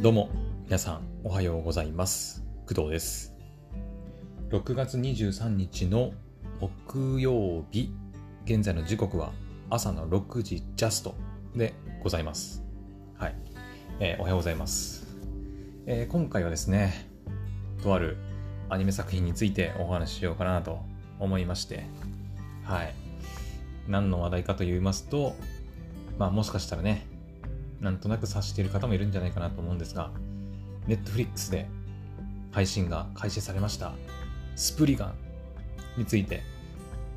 どうも、皆さん、おはようございます。工藤です。6月23日の木曜日、現在の時刻は朝の6時ジャストでございます。はい。えーおはようございます、えー今回はですね、とあるアニメ作品についてお話ししようかなと思いまして、はい。何の話題かと言いますと、まあもしかしたらね、なんとなく察している方もいるんじゃないかなと思うんですが、Netflix で配信が開始されました、スプリガンについて、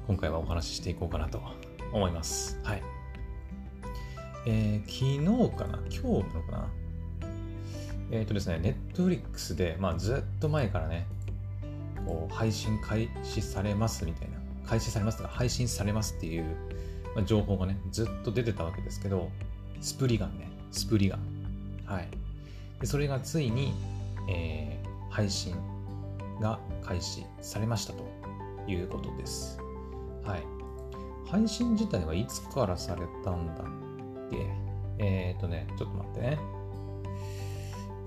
今回はお話ししていこうかなと思います。はい。えー昨日かな？今日なのかな？えっ、とですね、Netflix で、まあずっと前からね、こう配信開始されますみたいな、開始されますとか配信されますっていう、まあ、情報がね、ずっと出てたわけですけど、スプリガンね、スプリガン。はい。でそれがついに、えー配信が開始されましたということです。はい。配信自体はいつからされたんだっけ？えっ、ー、とね、ちょっと待ってね。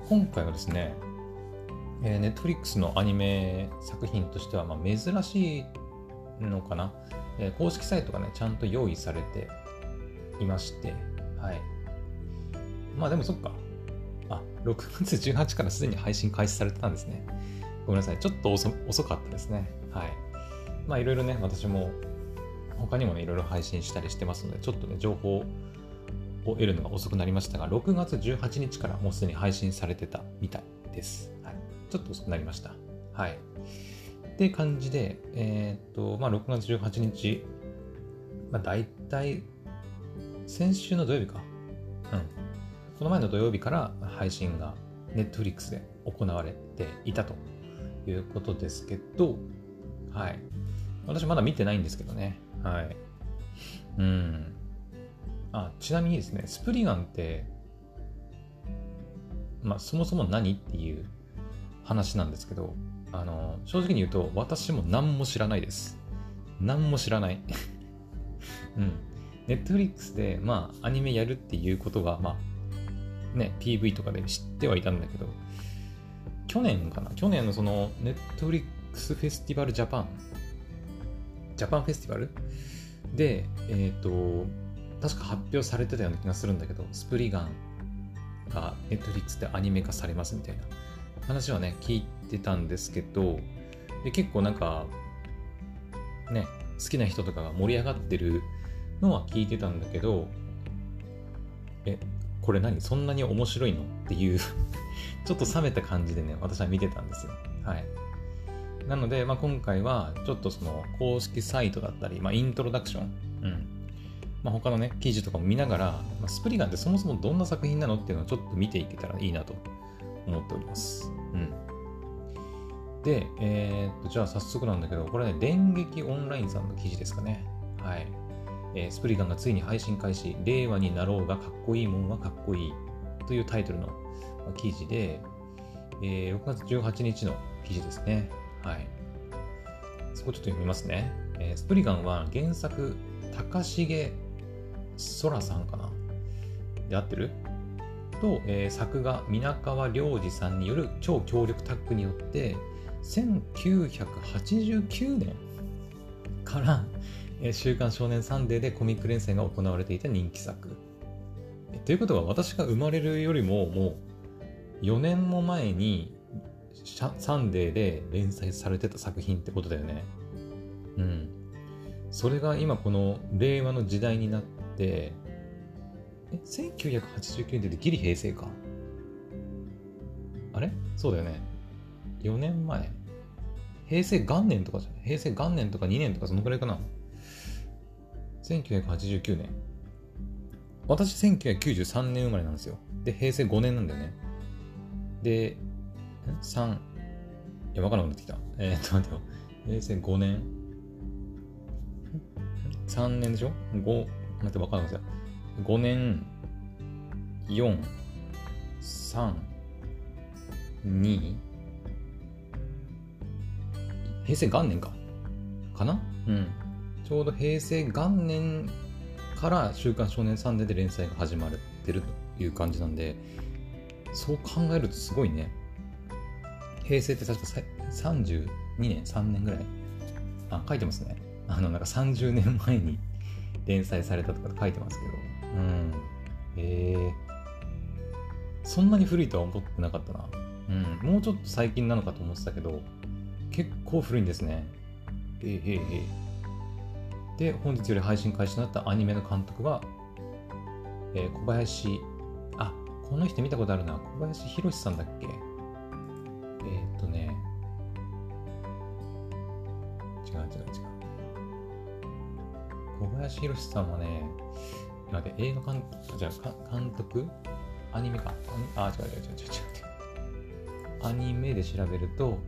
今回はですね、えー、Netflix のアニメ作品としては、まあ、珍しいのかな、えー公式サイトがね、ちゃんと用意されていまして、はい。まあでもそっか。あ、6月18からすでに配信開始されてたんですね。ごめんなさい。ちょっと遅かったですね。はい。まあいろいろね、私も他にもね、いろいろ配信したりしてますので、ちょっとね、情報を得るのが遅くなりましたが、6月18日からもうすでに配信されてたみたいです。はい。ちょっと遅くなりました。はい。って感じで、えーっと、まあ6月18日、まあ大体、先週の土曜日か。うん。この前の土曜日から配信が Netflix で行われていたということですけど、はい。私まだ見てないんですけどね。はい。うん。あ、ちなみにですね、スプリガンって、まあそもそも何っていう話なんですけど、あの、正直に言うと私も何も知らないです。何も知らない。うん。 Netflix で、まあ、アニメやるっていうことは、まあ、ね、PV とかで知ってはいたんだけど、去年かな？去年のその、 Netflix Festival Japan、Japan Festival？で、えっ、と、確か発表されてたような気がするんだけど、スプリガンがネットフリックスでアニメ化されますみたいな話はね、聞いてたんですけど、で結構なんか、ね、好きな人とかが盛り上がってるのは聞いてたんだけど、え、これ何？そんなに面白いの？っていう ちょっと冷めた感じでね、私は見てたんですよ。はい。なので、まあ、今回はちょっとその公式サイトだったり、まあ、イントロダクション、うん。まあ、他のね、記事とかも見ながら、まあ、スプリガンってそもそもどんな作品なのっていうのをちょっと見ていけたらいいなと思っております。うん。で、えーっと、じゃあ早速なんだけど、これね、電撃オンラインさんの記事ですかね。はい。えースプリガンがついに配信開始、令和になろうがかっこいいもんはかっこいいというタイトルの記事で、えー6月18日の記事ですね。はい。そこちょっと読みますね。えースプリガンは原作、高重空さんかなで合ってる？と、えー作画、皆川良二さんによる超強力タッグによって、1989年から、週刊少年サンデーでコミック連載が行われていた人気作。ということは私が生まれるよりももう4年も前にサンデーで連載されてた作品ってことだよね。うん。それが今この令和の時代になって、え、1989年でギリ平成か。あれ？そうだよね。4年前。平成元年とかじゃない？平成元年とか2年とかそのくらいかな。1989年。私1993年生まれなんですよ。で、平成5年なんだよね。で、ん3、いや、わからなくなってきた。えー、っと、待ってよ。平成5年。3年でしょ ?5、待って、わからなくなってきた。5年、4、3、2、平成元年か。かな？うん。ちょうど平成元年から週刊少年サンデーで連載が始まってるという感じなんで、そう考えるとすごいね。平成って確か32年、3年ぐらいあ、書いてますね。あの、なんか30年前に連載されたとか書いてますけど。うん。へえそんなに古いとは思ってなかったな。うん。もうちょっと最近なのかと思ってたけど、結構古いんですね。えー、えー、えー、で、本日より配信開始となったアニメの監督は、えー、小林、あ、この人見たことあるな。小林博さんだっけ？えー、っとね、違う違う違う。小林博さんはね、今で映画監督、じゃあ監督？アニメか。あ、違う違う違う違う違う。アニメで調べると、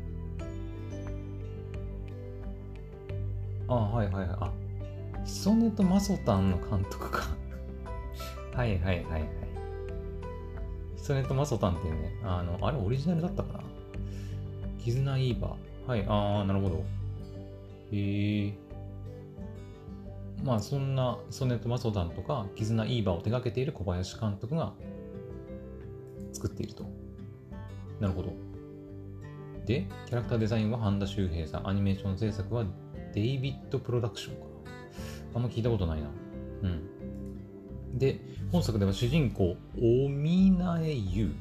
あ、はいはいはい。あ、ヒソネとマソタンの監督か。はいはいはいはい。ヒソネとマソタンっていうね、あの、あれオリジナルだったかな絆イーバー。はい、あー、なるほど。へえ。まあそんなヒソネとマソタンとか絆イーバーを手掛けている小林監督が作っていると。なるほど。で、キャラクターデザインは半田修平さん、アニメーション制作はデイビッドプロダクションか。あんま聞いたことないな。うん。で、本作では主人公、オミナエユ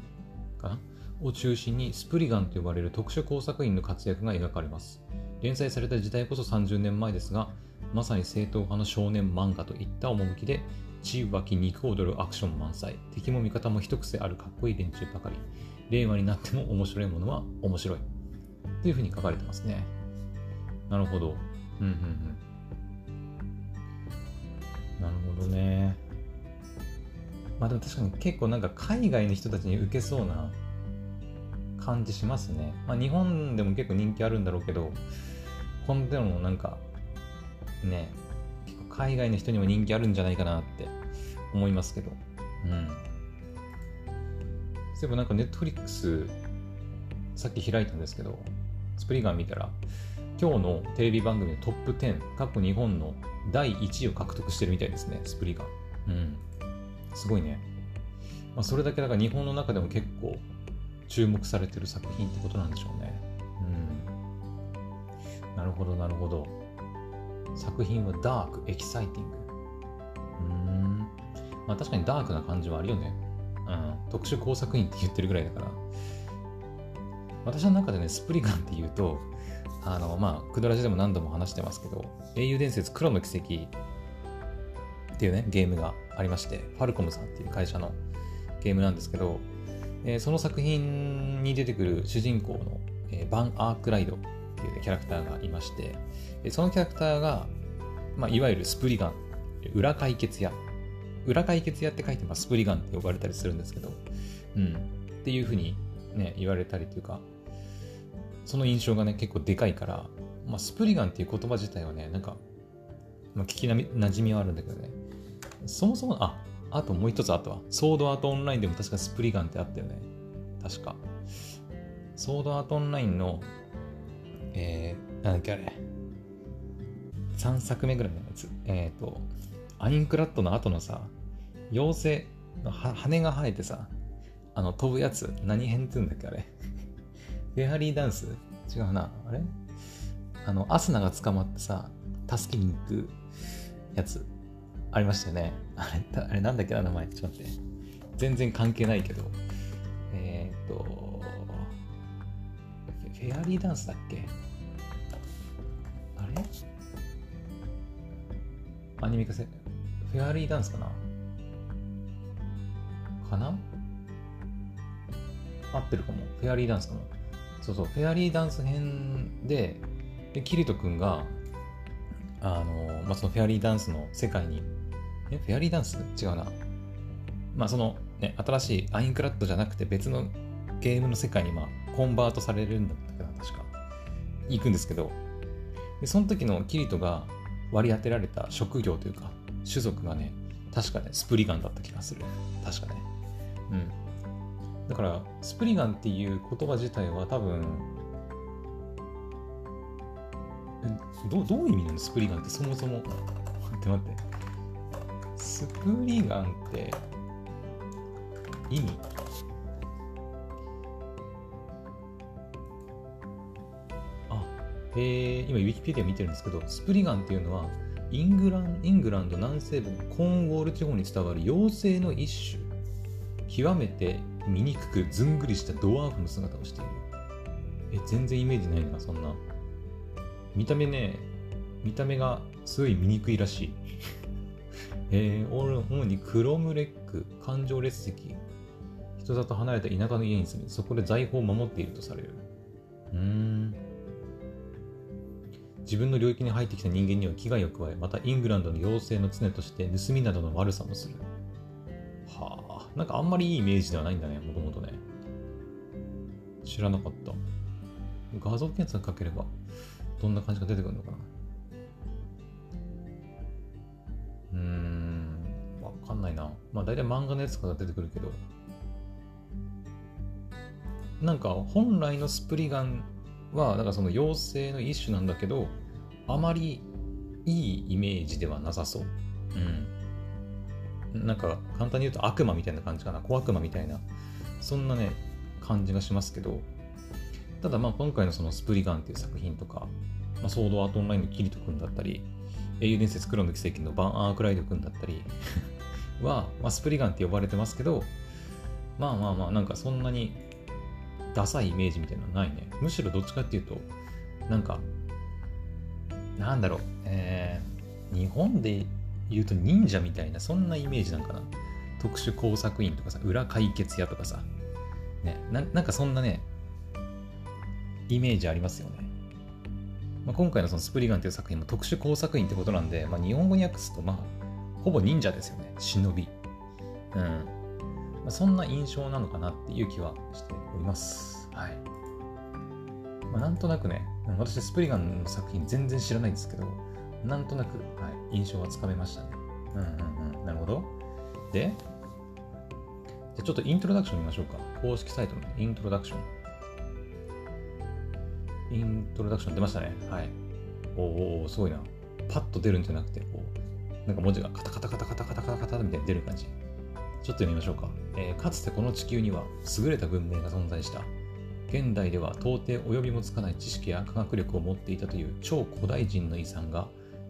かな？を中心にスプリガンと呼ばれる特殊工作員の活躍が描かれます。連載された時代こそ30年前ですが、まさに正統派の少年漫画といった趣で、血湧き肉踊るアクション満載、敵も味方も一癖あるかっこいい連中ばかり、令和になっても面白いものは面白い。というふうに書かれてますね。なるほど。うんうんうん。なるほどね。まあでも確かに結構なんか海外の人たちに受けそうな感じしますね。まあ日本でも結構人気あるんだろうけど、こんでもなんかね、結構海外の人にも人気あるんじゃないかなって思いますけど。うん。そういえばなんかネットフリックスさっき開いたんですけど、スプリガン見たら、今日のテレビ番組のトップ10、過去日本の第1位を獲得してるみたいですね、スプリガン。うん。すごいね。まあ、それだけだから日本の中でも結構注目されてる作品ってことなんでしょうね。うん。なるほど、なるほど。作品はダーク、エキサイティング。うん。まあ確かにダークな感じはあるよね。うん。特殊工作員って言ってるぐらいだから。私の中でね、スプリガンって言うと、あの、まあ、クドラジでも何度も話してますけど、英雄伝説黒の奇跡っていうね、ゲームがありまして、ファルコムさんっていう会社のゲームなんですけど、えー、その作品に出てくる主人公の、えー、バン・アークライドっていう、ね、キャラクターがいまして、そのキャラクターが、まあ、いわゆるスプリガン、裏解決屋。裏解決屋って書いて、まあ、スプリガンって呼ばれたりするんですけど、うん。っていうふうにね、言われたりというか、その印象がね、結構でかいから、まあ、スプリガンっていう言葉自体はね、なんか、まあ、聞きな馴染みはあるんだけどね、そもそも、あ、あともう一つあったわ。ソードアートオンラインでも確かスプリガンってあったよね。確か。ソードアートオンラインの、えー、なんだっけあれ。3作目ぐらいのやつ。えっ、ー、と、アインクラッドの後のさ、妖精の羽が生えてさ、あの、飛ぶやつ、何編って言うんだっけあれ。フェアリーダンス？違うな。あれ？あの、アスナが捕まってさ、助けに行くやつ、ありましたよね。あれ、あれなんだっけな、名前。ちょっと待って。全然関係ないけど。えー、っと、フェアリーダンスだっけ？あれ？アニメ化せ、フェアリーダンスかな？かな？合ってるかも。フェアリーダンスかも。そうそう、フェアリーダンス編で、でキリト君が、あの、まあ、そのフェアリーダンスの世界に、え、フェアリーダンス？違うな。まあ、その、ね、新しいアインクラッドじゃなくて別のゲームの世界に、まあ、コンバートされるんだったかな、確か。行くんですけど、でその時のキリトが割り当てられた職業というか、種族がね、確かね、スプリガンだった気がする。確かね。うん。だからスプリガンっていう言葉自体は多分どどういう意味なのスプリガンって。そもそも。待って待って。スプリガンって意味？あえー、今ウィキペディア見てるんですけどスプリガンっていうのはイングランイングランド南西部のコーンウォール地方に伝わる妖精の一種。極めて醜くずんぐりしたドワーフの姿をしている。え、全然イメージないな、そんな。見た目ね、見た目がすごい醜いらしい。えー、主にクロムレック、環状列石、人里離れた田舎の家に住み、そこで財宝を守っているとされる。うん。自分の領域に入ってきた人間には危害を加え、またイングランドの妖精の常として盗みなどの悪さもする。なんかあんまりいいイメージではないんだね、もともとね。知らなかった。画像検索かければ、どんな感じが出てくるのかな。うーん、わかんないな。まあ大体漫画のやつから出てくるけど、なんか本来のスプリガンは、なんかその妖精の一種なんだけど、あまりいいイメージではなさそう。うん。なんか簡単に言うと悪魔みたいな感じかな。小悪魔みたいな、そんなね、感じがしますけど、ただまあ今回のそのスプリガンっていう作品とか、まあ、ソードアートオンラインのキリト君だったり、英雄伝説黒の奇跡のバン・アークライド君だったり は、まあ、スプリガンって呼ばれてますけど、まあまあまあ、なんかそんなにダサいイメージみたいなのはないね。むしろどっちかっていうと、なんか、なんだろう、えー、日本で言うと忍者みたいな、そんなイメージなんかな。特殊工作員とかさ、裏解決屋とかさ、ね、ななんかそんなね、イメージありますよね。まあ、今回のそのスプリガンという作品も特殊工作員ってことなんで、まあ、日本語に訳すと、まあ、ほぼ忍者ですよね。忍び。うん。まあ、そんな印象なのかなっていう気はしております。はい。まあ、なんとなくね、私スプリガンの作品全然知らないんですけど、なんとなく、はい、印象はつかめましたね。うんうんうん。なるほど。で、じゃちょっとイントロダクション見ましょうか。公式サイトのイントロダクション。イントロダクション出ましたね。はい。おおすごいな。パッと出るんじゃなくて、こう、なんか文字がカタカタカタカタカタカタカタみたいに出る感じ。ちょっと読みましょうか。えー、かつてこの地球には優れた文明が存在した。現代では到底及びもつかない知識や科学力を持っていたという超古代人の遺産が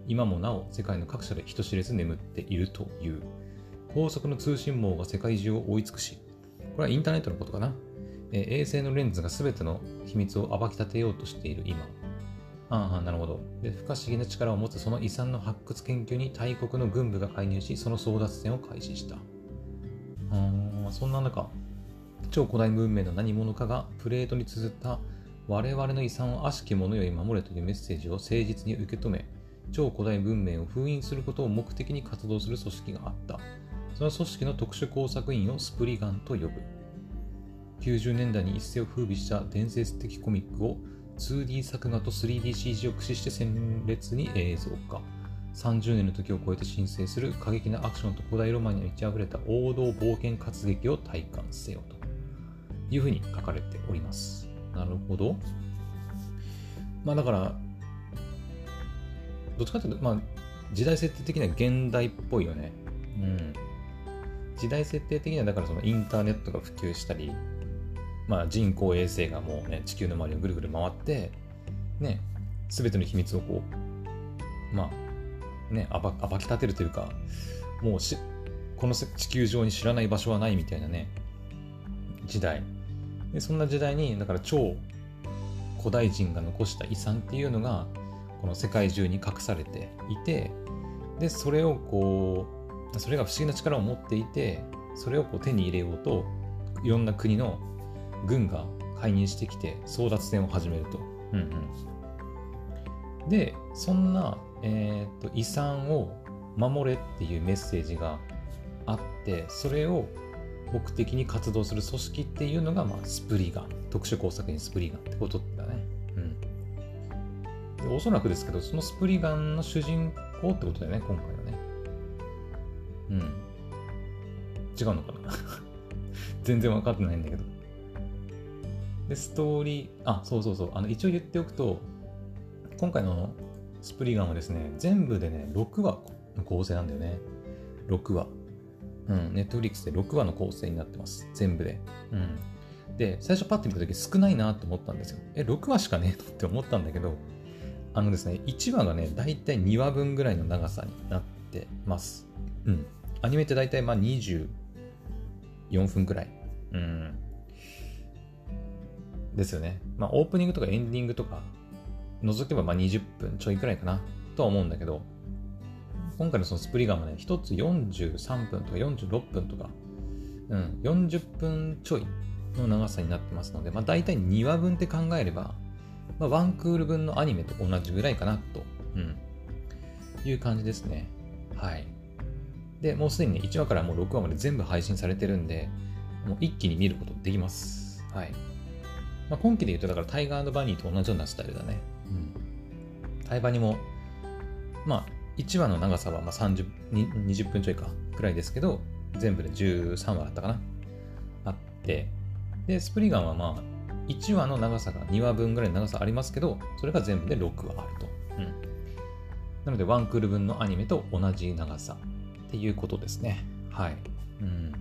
今もなお世界の各所で人知れず眠っているという高速の通信網が世界中を覆い尽くしこれはインターネットのことかなえ衛星のレンズが全ての秘密を暴き立てようとしている今。ああ、なるほど。で、不可思議な力を持つその遺産の発掘研究に大国の軍部が介入し、その争奪戦を開始した。うん、そんな中、超古代文明の何者かがプレートに綴った我々の遺産を悪しき者より守れというメッセージを誠実に受け止め、超古代文明を封印することを目的に活動する組織があった。その組織の特殊工作員をスプリガンと呼ぶ。90年代に一世を風靡した伝説的コミックを 2D 作画と 3DCG を駆使して鮮烈に映像化。30年の時を超えて申請する過激なアクションと古代ロマンに満ち溢れた王道冒険活劇を体感せよというふうに書かれております。なるほど。まあだから、どっちかというと、まあ時代設定的には現代っぽいよね。うん。時代設定的にはだからそのインターネットが普及したり、まあ、人工衛星がもうね、地球の周りをぐるぐる回って、ね、すべての秘密をこう、まあ、ね、暴き立てるというか、もうし、この地球上に知らない場所はないみたいなね、時代。でそんな時代に、だから超古代人が残した遺産っていうのが、この世界中に隠されていて、で、それをこう、それが不思議な力を持っていて、それをこう手に入れようと、いろんな国の軍が介入してきて争奪戦を始めると。うんうん、で、そんな、えーと、遺産を守れっていうメッセージがあって、それを目的に活動する組織っていうのが、まあ、スプリガン。特殊工作員スプリガンってこと。おそらくですけど、そのスプリガンの主人公ってことだよね、今回はね。うん。違うのかな？全然分かってないんだけど。で、ストーリー、あ、そうそうそう、あの一応言っておくと、今回のスプリガンはですね、全部でね、6話の構成なんだよね。6話。うん、ネットフリックスで6話の構成になってます。全部で。うん。で、最初パッと見た時少ないなと思ったんですよ。え、6話しかねえの？って思ったんだけど、あのですね、1話がね、だいたい2話分ぐらいの長さになってます。うん。アニメってだいたいまあ24分くらい。うん。ですよね。まあ、オープニングとかエンディングとか、除けばまあ20分ちょいくらいかな、とは思うんだけど、今回のそのスプリガンはね、1つ43分とか46分とか、うん、40分ちょいの長さになってますので、まあ、大体2話分って考えれば、まあ、ワンクール分のアニメと同じぐらいかなと、うん、いう感じですね。はい。で、もうすでにね、1話からもう6話まで全部配信されてるんで、もう一気に見ることできます。はい。まあ、今期で言うと、だからタイガーバニーと同じようなスタイルだね。うん。タイバニも、まあ、1話の長さはまあ30 20分ちょいかくらいですけど、全部で13話だったかな。あって、で、スプリガンはまあ、1話の長さが2話分ぐらいの長さありますけど、それが全部で6話あると。うん。なので、ワンクール分のアニメと同じ長さっていうことですね。はい。うん。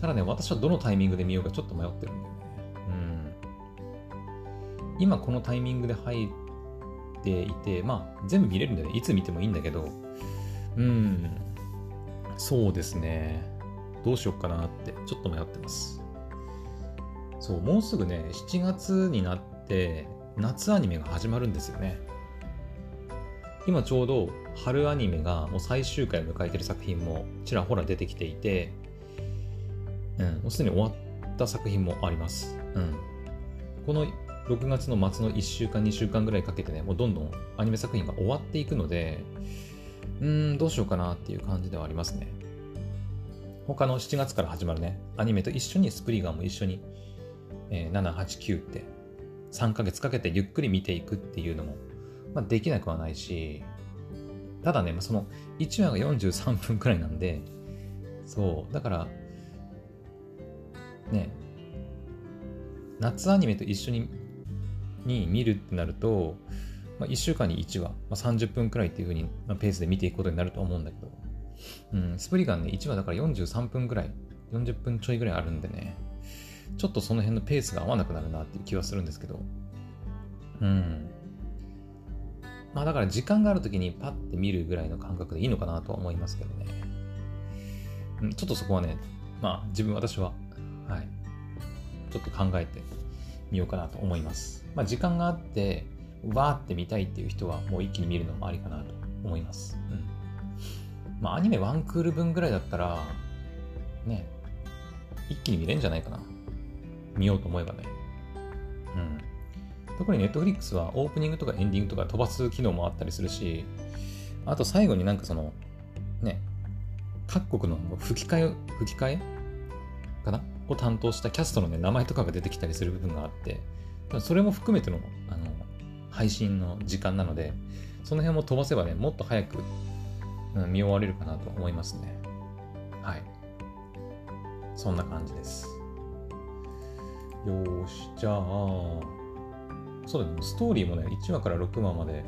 ただね、私はどのタイミングで見ようかちょっと迷ってるんだよね。うん。今このタイミングで入っていて、まあ、全部見れるんだよね。いつ見てもいいんだけど、うん。そうですね。どうしようかなってちょっと迷ってます。そう、もうすぐね、7月になって夏アニメが始まるんですよね。今ちょうど春アニメがもう最終回を迎えてる作品もちらほら出てきていて、うん、もうすでに終わった作品もあります。うん。この6月の末の1週間、2週間ぐらいかけてね、もうどんどんアニメ作品が終わっていくので、うん、どうしようかなっていう感じではありますね。他の7月から始まるね、アニメと一緒にスプリガンも一緒に、えー、7、8、9って3ヶ月かけてゆっくり見ていくっていうのも、まあ、できなくはないし、ただね、その1話が43分くらいなんで、そう、だから、ね、夏アニメと一緒にに見るってなると、まあ、1週間に1話、まあ、30分くらいっていう風に、まあ、ペースで見ていくことになると思うんだけど、うん、スプリガンね、1話だから43分くらい、40分ちょいぐらいあるんでね、ちょっとその辺のペースが合わなくなるなっていう気はするんですけど、うん。まあだから時間がある時にパッて見るぐらいの感覚でいいのかなとは思いますけどね。うん、ちょっとそこはね、まあ自分、私は、はい、ちょっと考えてみようかなと思います。まあ時間があって、わーって見たいっていう人はもう一気に見るのもありかなと思います。うん。まあアニメワンクール分ぐらいだったら、ね、一気に見れるんじゃないかな。見ようと思えばね。うん。特に Netflix はオープニングとかエンディングとか飛ばす機能もあったりするし、あと最後になんかその、ね、各国の吹き替え、吹き替え？かな？を担当したキャストのね、名前とかが出てきたりする部分があって、それも含めての、あの、配信の時間なので、その辺も飛ばせばね、もっと早く、うん、見終われるかなと思いますね。はい。そんな感じです。よーし、じゃあ、そうだね、ストーリーもね、1話から6話まで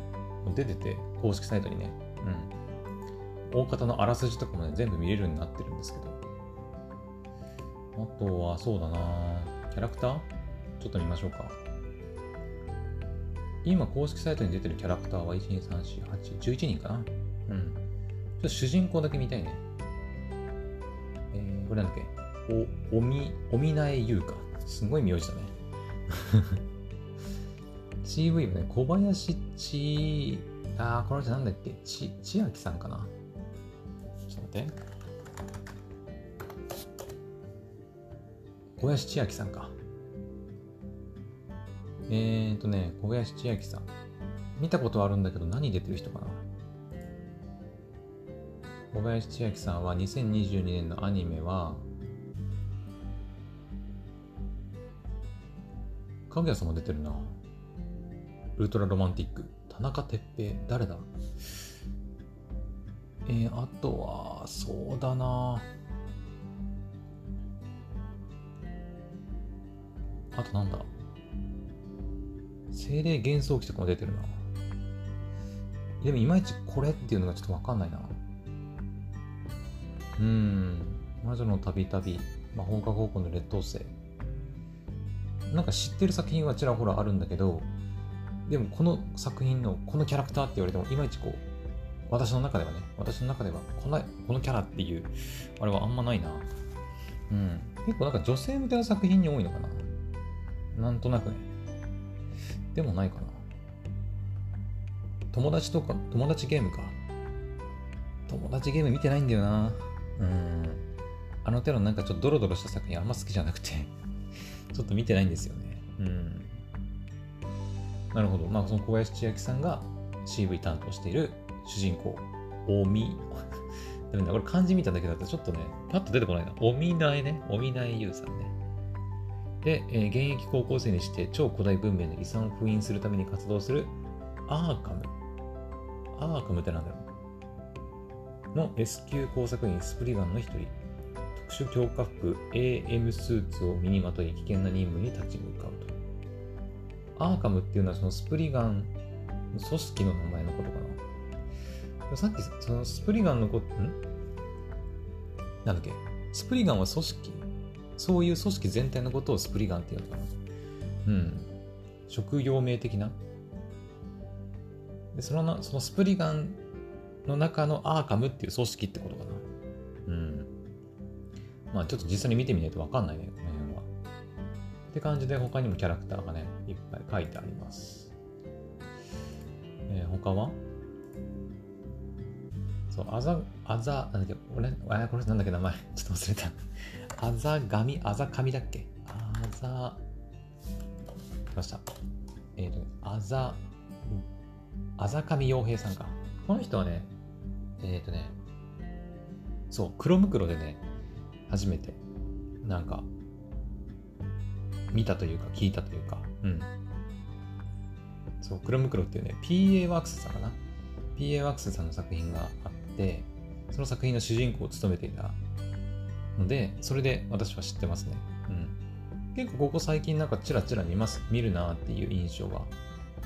出てて、公式サイトにね、うん。大方のあらすじとかもね、全部見れるようになってるんですけど。あとは、そうだなキャラクター？ちょっと見ましょうか。今、公式サイトに出てるキャラクターは、1、2、3、4、8、11人かなうん。ちょっと主人公だけ見たいね。えー、これなんだっけ？お、おみ、おみなえゆうか。すごい名字だね。CV はね、小林ち、あー、この人なんだっけ？ち、千秋さんかな？ちょっと待って。小林千秋さんか。えーとね、小林千秋さん。見たことあるんだけど何出てる人かな？小林千秋さんは2022年のアニメは、かぐや様出てるな。ウルトラロマンティック。田中哲平。誰だ？えー、あとは、そうだな。あとなんだ？精霊幻想記とかも出てるな。でもいまいちこれっていうのがちょっとわかんないな。うーん。魔女のたびたび、魔法科高校の劣等生。なんか知ってる作品はちらほらあるんだけど、でもこの作品のこのキャラクターって言われてもいまいちこう私の中ではね私の中ではこのこのキャラっていうあれはあんまないな。うん。結構なんか女性向けの作品に多いのかな。なんとなくね。でもないかな。友達とか友達ゲームか。友達ゲーム見てないんだよな。うん。あの手のなんかちょっとドロドロした作品あんま好きじゃなくて。ちょっと見てないんですよねうんなるほど。まあ、その小林千秋さんが CV 担当している主人公、おみ。ダメだ、これ漢字見ただけだとちょっとね、パッと出てこないな。おみなえね。おみなえゆうさんね。で、えー、現役高校生にして超古代文明の遺産を封印するために活動するアーカム。アーカムってなんだろうの S 級工作員スプリガンの一人。殊強化服 AM スーツを身にまとい危険な任務に立ち向かうと。アーカムっていうのはそのスプリガン組織の名前のことかな。さっきそのスプリガンのこと、ん？なんだっけ？スプリガンは組織？そういう組織全体のことをスプリガンっていうのかな。うん。職業名的な？で、そのな、そのスプリガンの中のアーカムっていう組織ってことかな。まあちょっと実際に見てみないとわかんないね、この辺は。って感じで他にもキャラクターがね、いっぱい書いてあります。えー、他は？そう、あざ、あざ、なんだっけ、俺、あ、これなんだっけ、名前。ちょっと忘れた。あざがみ、あざかみだっけ？あざ、来ました。えっ、ー、と、あざ、あざかみ洋平さんか。この人はね、えっ、ー、とね、そう、黒袋でね、初めて、なんか、見たというか、聞いたというか、うん。そう、クロムクロっていうね、PA ワークスさんかな ?PA ワークスさんの作品があって、その作品の主人公を務めていたので、それで私は知ってますね。うん。結構ここ最近なんかチラチラ見ます、見るなっていう印象が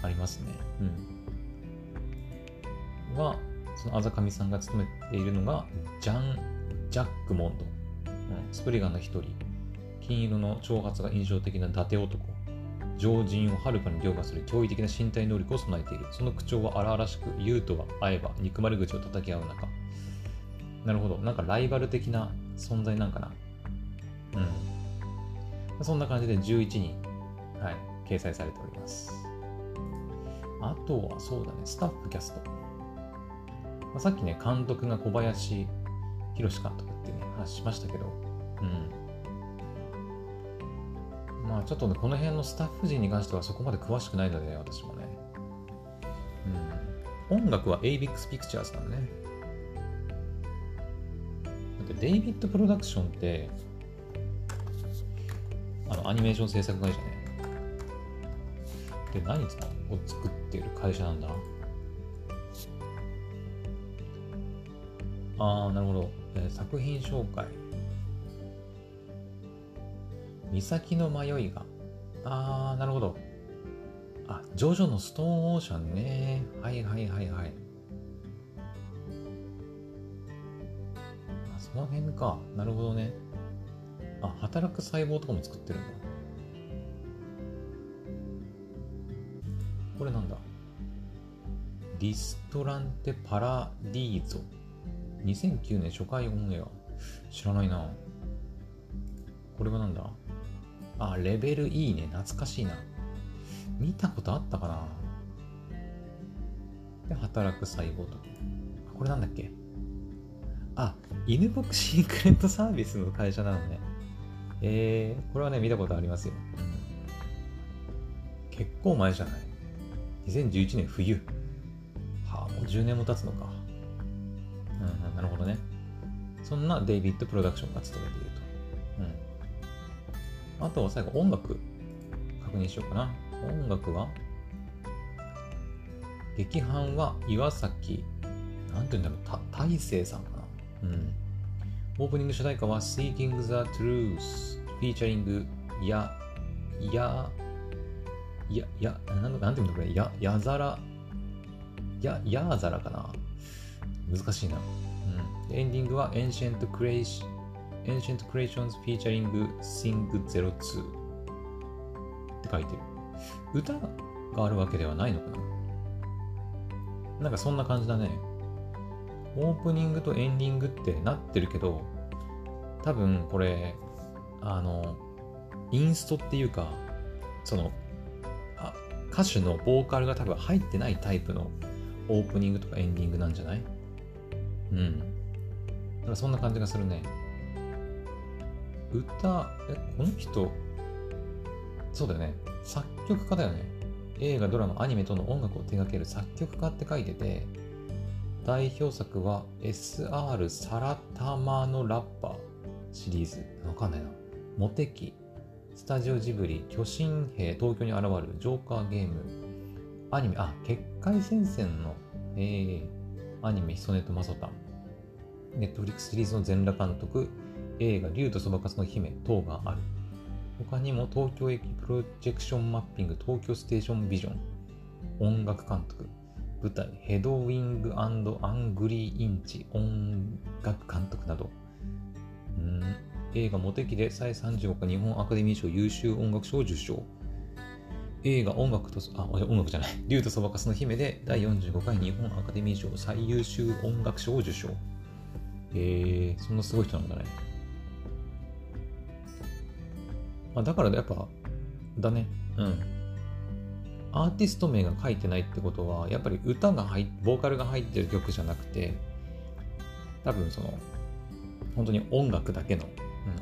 ありますね。うん。が、そのあざかみさんが務めているのが、ジャン・ジャックモンド。スプリガンの一人。金色の長髪が印象的な伊達男。常人をはるかに凌駕する驚異的な身体能力を備えている。その口調は荒々しく、優とは会えば憎まれ口を叩き合う中。なるほど。なんかライバル的な存在なんかな。うん。そんな感じで11人、はい、掲載されております。あとはそうだね、スタッフキャスト。まあ、さっきね、監督が小林博監督、話しましたけど、うん。まあちょっとね、この辺のスタッフ陣に関してはそこまで詳しくないので、ね、私もね。うん。音楽は ABIX Pictures なんね。だってデイビッドプロダクションって、あの、アニメーション制作会社ね。で、何を作っている会社なんだああ、なるほど。えー、作品紹介。岬の迷いが。あー、なるほど。あ、ジョジョのストーンオーシャンね。はいはいはいはい。あ、その辺か。なるほどね。あ、働く細胞とかも作ってるんだ。これなんだディストランテ・パラディーゾ。2009年初回オンエア。知らないな。これはなんだ？あ、レベルいいね。懐かしいな。見たことあったかな？で、働く細胞と。これなんだっけ？あ、犬ボクシングレントサービスの会社なのね。えー、これはね、見たことありますよ。結構前じゃない？2011年冬。はあ、もう10年も経つのか。なるほどね。そんなデイビッドプロダクションが務めていると。うんあとは最後音楽確認しようかな。音楽は？劇伴は岩崎、なんて言うんだろう、大勢さんかな。うん。オープニング主題歌は Seeking the Truth featuring や、や、や、や、なんなんて言うんだこれ、や、やざら、や、やざらかな。難しいな。エンディングは Ancient Creations Creation featuring Sing02 って書いてる。歌があるわけではないのかな？なんかそんな感じだね。オープニングとエンディングってなってるけど、多分これ、あの、インストっていうか、その、あ歌手のボーカルが多分入ってないタイプのオープニングとかエンディングなんじゃない？うん。だかそんな感じがするね。歌、え、この人、そうだよね。作曲家だよね。映画、ドラマ、アニメとの音楽を手掛ける作曲家って書いてて、代表作は SR サラタマのラッパーシリーズ。わかんないな。モテキ、スタジオジブリ、巨神兵、東京に現る、ジョーカーゲーム、アニメ、あ、結界戦線の、えー、アニメ、ヒソネとマソタン、ネットフリックスシリーズの全裸監督、映画、竜とそばかすの姫等がある。他にも東京駅プロジェクションマッピング、東京ステーションビジョン、音楽監督、舞台、ヘドウィングアングリーインチ、音楽監督など、うん映画モテキで第35回日本アカデミー賞優秀音楽賞を受賞。映画音楽と、あ、音楽じゃない。竜とそばかすの姫で第45回日本アカデミー賞最優秀音楽賞を受賞。へえー、そんなすごい人なんだね。あ、だからやっぱ、だね。うん。アーティスト名が書いてないってことは、やっぱり歌が入っ、ボーカルが入ってる曲じゃなくて、多分その、本当に音楽だけの、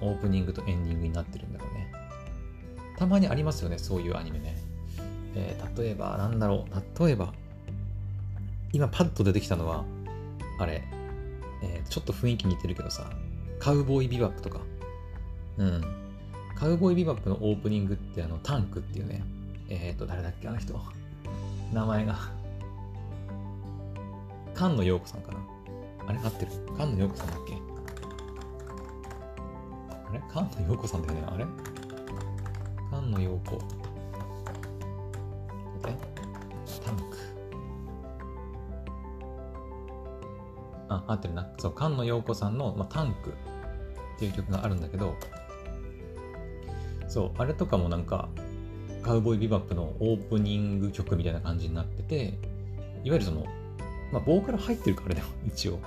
うん、オープニングとエンディングになってるんだろうね。たまにありますよね、そういうアニメね。えー、例えば、なんだろう、例えば、今パッと出てきたのは、あれ、えー、ちょっと雰囲気似てるけどさ、カウボーイビバップとか。うん。カウボーイビバップのオープニングってあの、タンクっていうね、えっ、ー、と、誰だっけ、あの人。名前が。菅野陽子さんかな。あれ合ってる？菅野陽子さんだっけ？あれ？菅野陽子さんだよねあれ？菅野陽子。タンク。あ、合ってるな。そう、菅野陽子さんの、まあ、タンクっていう曲があるんだけど、そう、あれとかもなんか、カウボーイビバップのオープニング曲みたいな感じになってて、いわゆるその、まあ、ボーカル入ってるからだよ、一応。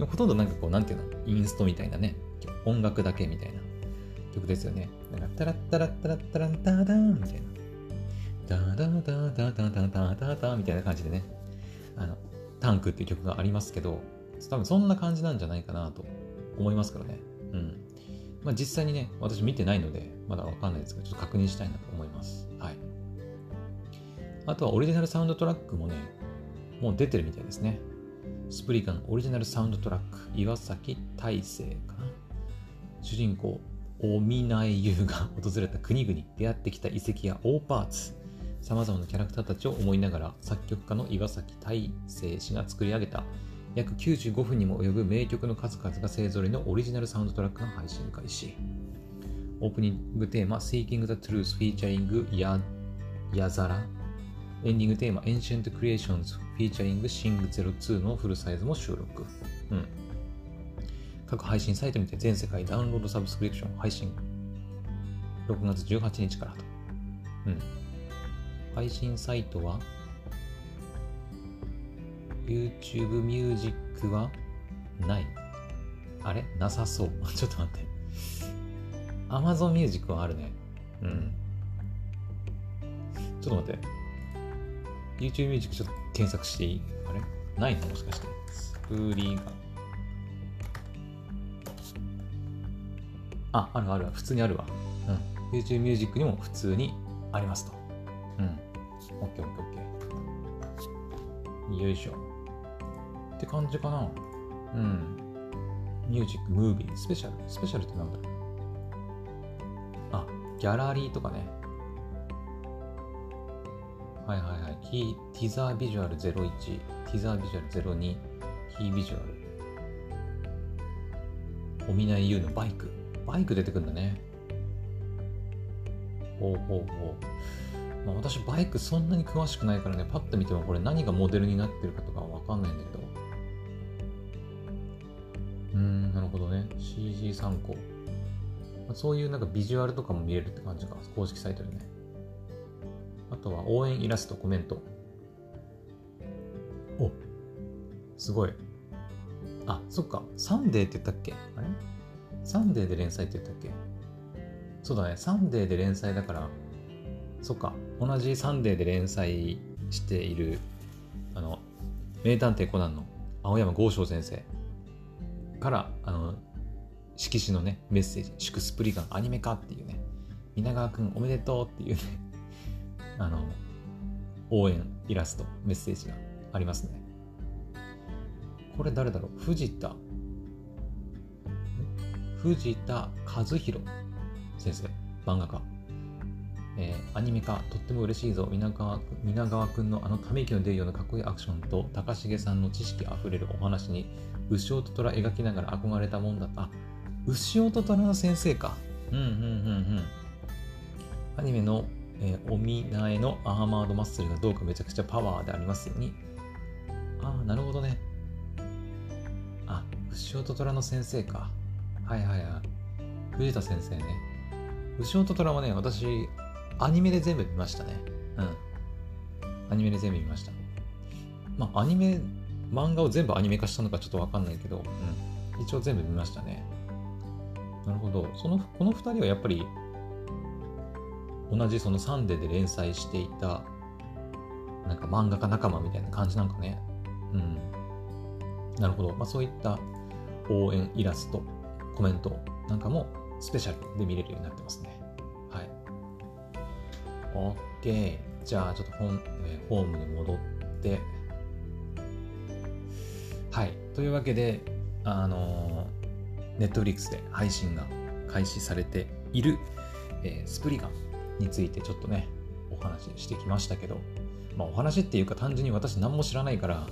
ほとんどなんかこう、なんていうの、インストみたいなね、音楽だけみたいな曲ですよね。なんか、タラッタラッタラッタランタダンみたいな。ダダダダダダダダダみたいな感じでね、タンクっていう曲がありますけど、多分そんな感じなんじゃないかなと思いますからね。うん。まあ実際にね、私見てないので、まだわかんないですけど、ちょっと確認したいなと思います。はい。あとはオリジナルサウンドトラックもね、もう出てるみたいですね。スプリカのオリジナルサウンドトラック、岩崎大成かな。主人公、オミナイユが訪れた国々、出会ってきた遺跡や大パーツ、様々なキャラクターたちを思いながら、作曲家の岩崎大成氏が作り上げた約95分にも及ぶ名曲の数々が勢ぞろいのオリジナルサウンドトラックが配信開始。オープニングテーマ Seeking the Truth featuring ヤヤザラエンディングテーマ Ancient Creations featuring Sing02 のフルサイズも収録。うん。各配信サイトにて全世界ダウンロードサブスクリプション配信。6月18日からと。うん。配信サイトは？YouTube ミュージックは？ない。あれ？なさそう。ちょっと待って。Amazon ミュージックはあるね。うん。ちょっと待って。YouTube ミュージックちょっと検索していい？あれ？ないの？もしかして。スプリガ。あ、あるある。普通にあるわ。うん。YouTube ミュージックにも普通にありますと。うん。オッケーオッケーオッケー。よいしょ。って感じかな。うん。ミュージック、ムービー、スペシャル。スペシャルってなんだ？ろうあ、ギャラリーとかね。はいはいはい。キー、ティザービジュアル01、ティザービジュアル02、キービジュアル。おみないゆうのバイク。バイク出てくるんだね。ほうほうほう。まあ、私バイクそんなに詳しくないからね、パッと見てもこれ何がモデルになってるかとかわかんないんだけど。うーん、なるほどね。CG 参考。そういうなんかビジュアルとかも見えるって感じか。公式サイトでね。あとは応援イラスト、コメント。おすごい。あ、そっか。サンデーって言ったっけ？あれ？サンデーで連載って言ったっけ？そうだね。サンデーで連載だから、そっか。同じサンデーで連載している、あの、名探偵コナンの青山剛昌先生から、あの、色紙のね、メッセージ、祝スプリガンアニメ化っていうね、皆川くんおめでとうっていうね、あの、応援イラスト、メッセージがありますね。これ誰だろう？藤田。藤田和弘先生、漫画家。えー、アニメ化、とっても嬉しいぞ。皆川皆川くんのあのため息の出るようなかっこいいアクションと、高重さんの知識あふれるお話に、牛尾と虎描きながら憧れたもんだ。あ、牛尾と虎の先生か。うんうんうんうん。アニメの、えー、お見苗のアーマードマッスルがどうかめちゃくちゃパワーでありますように。ああ、なるほどねあ。牛尾と虎の先生か。はいはいはい。藤田先生ね。牛尾と虎はね、私、アニメで全部見ましたね。うん。アニメで全部見ました。まあ、アニメ、漫画を全部アニメ化したのかちょっとわかんないけど、うん。一応全部見ましたね。なるほど。その、この二人はやっぱり、同じそのサンデーで連載していた、なんか漫画家仲間みたいな感じなんかね。うん。なるほど。まあそういった応援イラスト、コメントなんかもスペシャルで見れるようになってますね。OK。じゃあちょっとホ,、えー、ホームに戻って、はい。というわけで、あのー、ネットフリックスで配信が開始されている、えー、スプリガンについてちょっとね、お話ししてきましたけど、まあお話っていうか単純に私何も知らないから、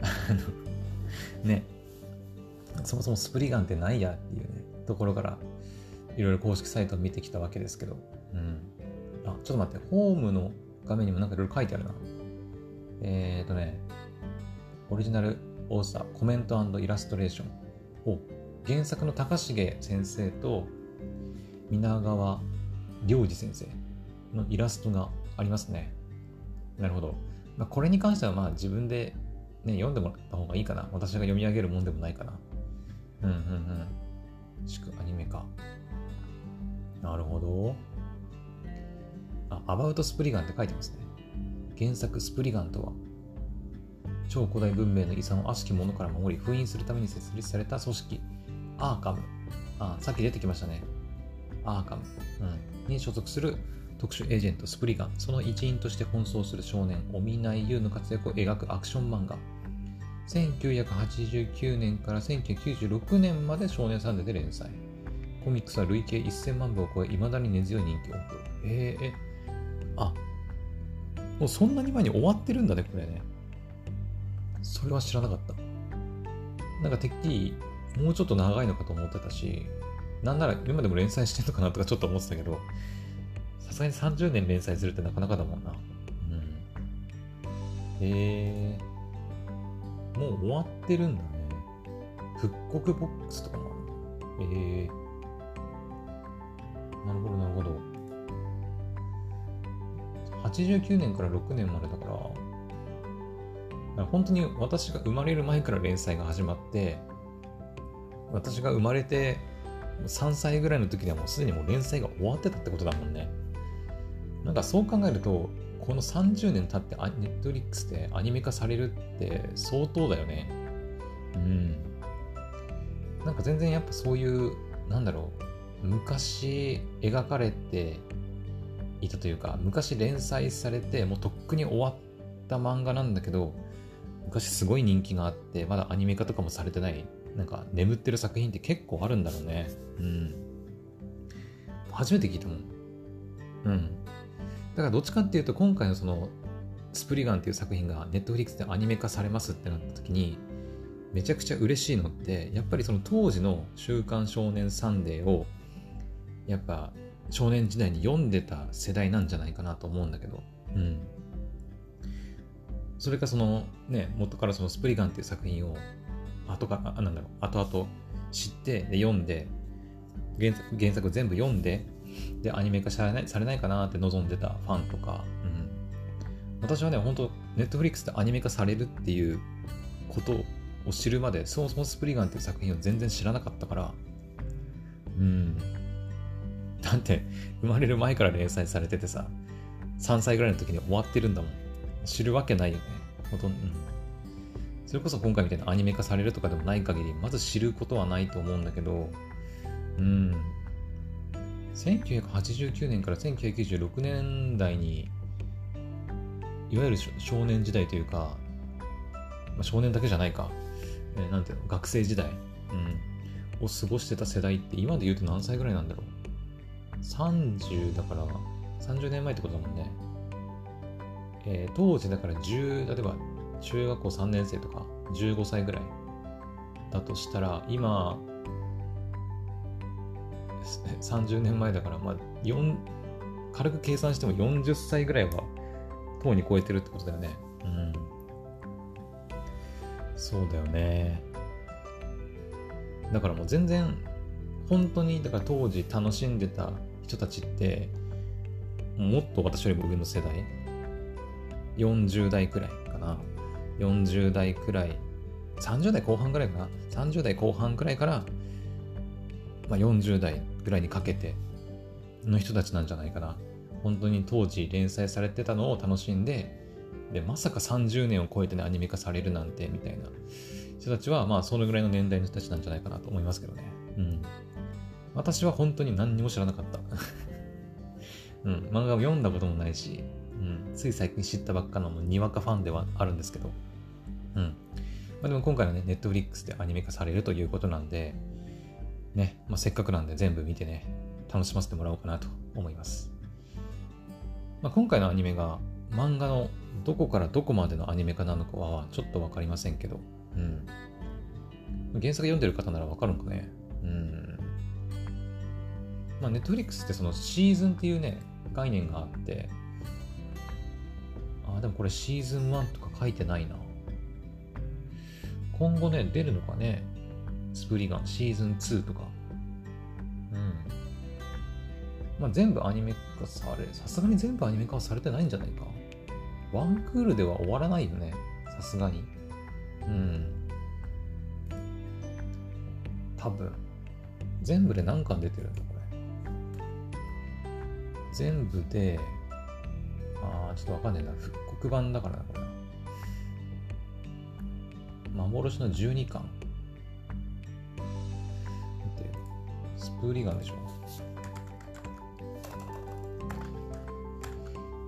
あの、ね、そもそもスプリガンって何やっていうね、ところから、いろいろ公式サイトを見てきたわけですけど、うん。ちょっと待って、ホームの画面にもなんかいろいろ書いてあるな。えっ、ー、とね、オリジナルオーサー、コメントイラストレーション。お、原作の高重先生と皆川良二先生のイラストがありますね。なるほど。まあ、これに関してはまあ自分で、ね、読んでもらった方がいいかな。私が読み上げるもんでもないかな。うんうんうん。祝アニメか。なるほど。あ、アバウトスプリガンって書いてますね。原作スプリガンとは、超古代文明の遺産を悪しき者から守り、封印するために設立された組織、アーカム。あ、さっき出てきましたね。アーカム。うん。に所属する特殊エージェントスプリガン。その一員として奔走する少年、オミナイユーの活躍を描くアクション漫画。1989年から1996年まで少年サンデーで連載。コミックスは累計1000万部を超え、未だに根強い人気を誇る。えー、え、あ、もうそんなに前に終わってるんだね、これね。それは知らなかった。なんかてっきり、もうちょっと長いのかと思ってたし、なんなら今でも連載してんのかなとか ちょっと思ってたけど、さすがに30年連載するってなかなかだもんな。うん。へえー。もう終わってるんだね。復刻ボックスとかもあるんだ。ええー、なるほど、なるほど。89年から6年までだから、から本当に私が生まれる前から連載が始まって、私が生まれて3歳ぐらいの時にはもうすでにもう連載が終わってたってことだもんね。なんかそう考えると、この30年経ってネットリックスでアニメ化されるって相当だよね。うん。なんか全然やっぱそういう、なんだろう、昔描かれていたというか、昔連載されて、もうとっくに終わった漫画なんだけど、昔すごい人気があって、まだアニメ化とかもされてない、なんか眠ってる作品って結構あるんだろうね。うん。初めて聞いたもん。うん。だからどっちかっていうと今回のそのスプリガンっていう作品がネットフリックスでアニメ化されますってなった時にめちゃくちゃ嬉しいのってやっぱりその当時の「週刊少年サンデー」をやっぱ少年時代に読んでた世代なんじゃないかなと思うんだけど。うん。それかそのね元からそのスプリガンっていう作品を後かあなんだろう後々知ってで読んで原作原作全部読んでで、アニメ化されないされないかなって望んでたファンとか、うん、私はね、本当ネットフリックスでアニメ化されるっていうことを知るまで、そもそもスプリガンっていう作品を全然知らなかったから、うん。だって、生まれる前から連載されててさ、3歳ぐらいの時に終わってるんだもん。知るわけないよね。ほとんど、うん。それこそ今回みたいなアニメ化されるとかでもない限り、まず知ることはないと思うんだけど、うん。1989年から1996年代に、いわゆる少年時代というか、まあ、少年だけじゃないか、えー、なんていうの、学生時代、うん、を過ごしてた世代って今で言うと何歳ぐらいなんだろう ?30 だから、30年前ってことだもんね。えー、当時だから10、例えば中学校3年生とか15歳ぐらいだとしたら、今、30年前だから、まあ、4、軽く計算しても40歳ぐらいは、とうに超えてるってことだよね。うん。そうだよね。だからもう全然、本当に、だから当時楽しんでた人たちって、もっと私よりも上の世代、40代くらいかな。40代くらい、30代後半くらいかな。30代後半くらいから、まあ、40代ぐらいにかけての人たちなんじゃないかな。本当に当時連載されてたのを楽しんで、で、まさか30年を超えてね、アニメ化されるなんて、みたいな人たちは、まあ、そのぐらいの年代の人たちなんじゃないかなと思いますけどね。うん。私は本当に何にも知らなかった。うん、漫画を読んだこともないし、うん、つい最近知ったばっかのにわかファンではあるんですけど、うん。まあ、でも今回はね、ネットフリックスでアニメ化されるということなんで、ね、まあ、せっかくなんで全部見てね、楽しませてもらおうかなと思います。まあ、今回のアニメが漫画のどこからどこまでのアニメ化なのかはちょっとわかりませんけど、うん。原作読んでる方ならわかるんかね。うん。まあ、ネットフリックスってそのシーズンっていうね、概念があって、あ、でもこれシーズン1とか書いてないな。今後ね、出るのかね、スプリガンシーズン2とか。うん。まあ、全部アニメ化され、さすがに全部アニメ化はされてないんじゃないか。ワンクールでは終わらないよね。さすがに。うん。多分。全部で何巻出てるんだ、全部で、ああ、ちょっとわかんねえな。復刻版だからな、これ。幻の12巻。見て。スプーリガンでしょ。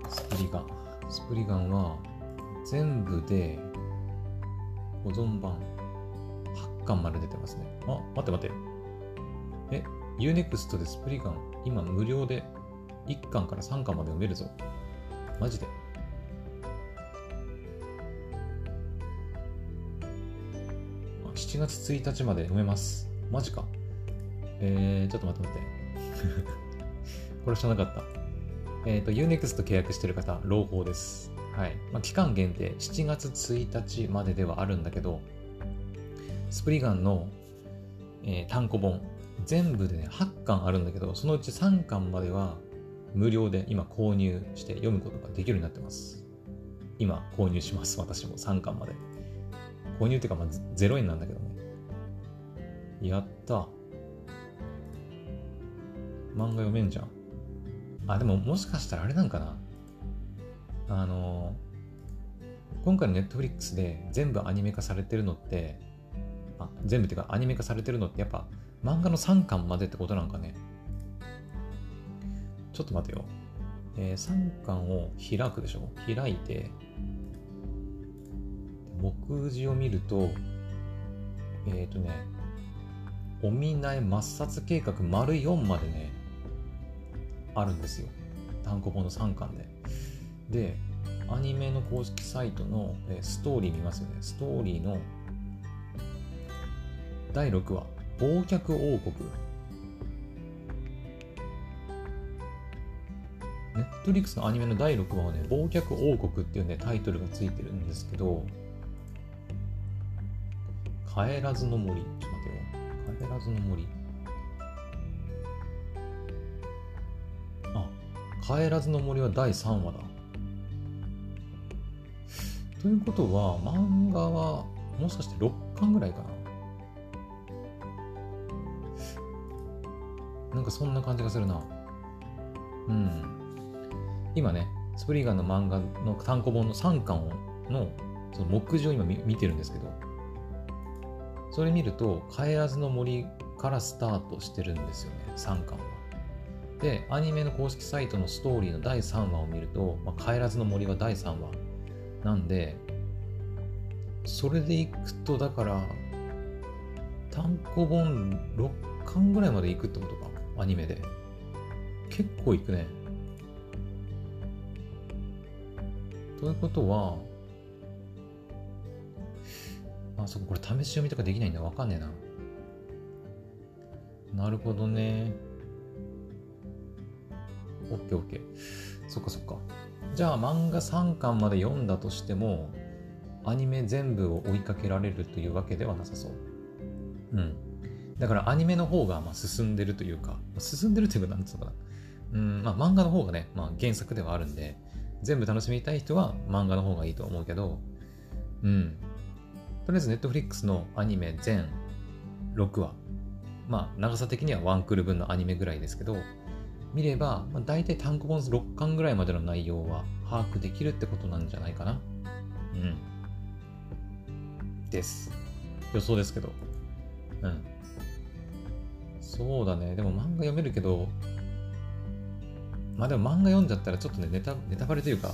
スプリガン。スプリガンは全部で保存版8巻まで出てますね。あ、待って待って。え、Unext でスプリガン今無料で1巻から3巻まで読めるぞ。マジで。7月1日まで読めます。マジか。えー、ちょっと待って待って。これ知らなかった。えっ、ー、と、Unext 契約してる方、朗報です。はい。まあ、期間限定、7月1日までではあるんだけど、スプリガンの、えー、単行本、全部でね、8巻あるんだけど、そのうち3巻までは無料で今購入して読むことができるようになってます。今購入します、私も3巻まで。購入っていうか、まあ、0円なんだけどね。やった。漫画読めんじゃん。あ、でももしかしたらあれなんかな。あの、今回のネットフリックスで全部アニメ化されてるのって、あ、全部っていうかアニメ化されてるのってやっぱ漫画の3巻までってことなんかね。ちょっと待てよ。えー、3巻を開くでしょ？開いて、目次を見ると、えっ、ー、とね、お見苗抹殺計画丸4までね、あるんですよ。単行本の3巻で。でアニメの公式サイトのストーリー見ますよね。ストーリーの第6話「忘却王国」ネットリックスのアニメの第6話はね、忘却王国っていうね、タイトルがついてるんですけど、帰らずの森。ちょっと待ってよ。帰らずの森。あ帰らずの森は第3話だ。ということは、漫画はもしかして6巻ぐらいかな。なんかそんな感じがするな。うん。今ね、スプリガンの漫画の単行本の3巻のその目次を今見てるんですけど、それ見ると、帰らずの森からスタートしてるんですよね、3巻は。で、アニメの公式サイトのストーリーの第3話を見ると、まあ、帰らずの森は第3話なんで、それでいくと、だから、単行本6巻ぐらいまでいくってことか、アニメで。結構いくね。ということは、あ、そこ、これ試し読みとかできないんだ。わかんねえな。なるほどね。オッケーオッケー。そっかそっか。じゃあ漫画3巻まで読んだとしても、アニメ全部を追いかけられるというわけではなさそう。うん。だからアニメの方がまあ進んでるというか、進んでるというか、なんつうのかな。うん、まあ漫画の方がね、まあ原作ではあるんで、全部楽しみたい人は漫画の方がいいと思うけど、うん。とりあえず Netflix のアニメ全6話。まあ長さ的にはワンクール分のアニメぐらいですけど、見れば、まあ、大体単行本6巻ぐらいまでの内容は把握できるってことなんじゃないかな。うん。です。予想ですけど。うん。そうだね。でも漫画読めるけど、まあでも漫画読んじゃったらちょっとね、ネタネタバレというか、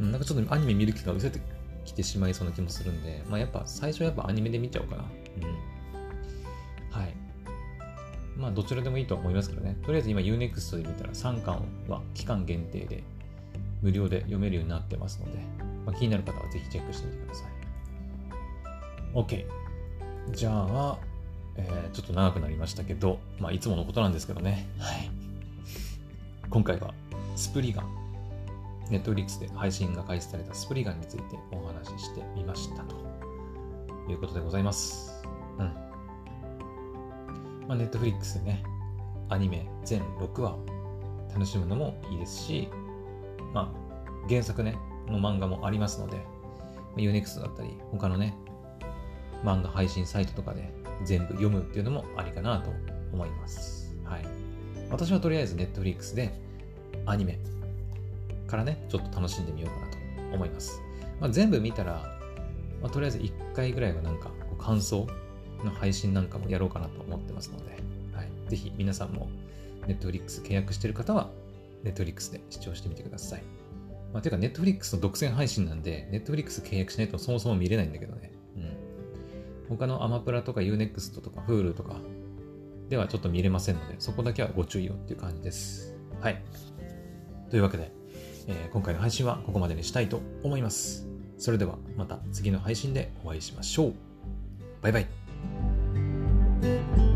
うん、なんかちょっとアニメ見る気が薄れてきてしまいそうな気もするんで、まあやっぱ最初はやっぱアニメで見ちゃおうかな。うん。はい。まあどちらでもいいと思いますけどね。とりあえず今 Unext で見たら3巻は期間限定で無料で読めるようになってますので、まあ、気になる方はぜひチェックしてみてください。OK。じゃあ、えー、ちょっと長くなりましたけど、まあいつものことなんですけどね。はい。今回はスプリガン。ネットフリックスで配信が開始されたスプリガンについてお話ししてみましたということでございます。うん。まあ、ネットフリックスでね、アニメ全6話を楽しむのもいいですし、まあ、原作ね、の漫画もありますので、Unext だったり、他のね、漫画配信サイトとかで全部読むっていうのもありかなと思います。はい。私はとりあえず Netflix でアニメからね、ちょっと楽しんでみようかなと思います。まあ、全部見たら、まあ、とりあえず1回ぐらいはなんか感想の配信なんかもやろうかなと思ってますので、はい、ぜひ皆さんも Netflix 契約してる方は Netflix で視聴してみてください。まあ、てか Netflix の独占配信なんで Netflix 契約しないとそもそも見れないんだけどね。うん。他のアマプラとか Unext とか Hulu とかではちょっと見れませんので、そこだけはご注意をっていう感じです。はい。というわけで、えー、今回の配信はここまでにしたいと思います。それではまた次の配信でお会いしましょう。バイバイ。thank you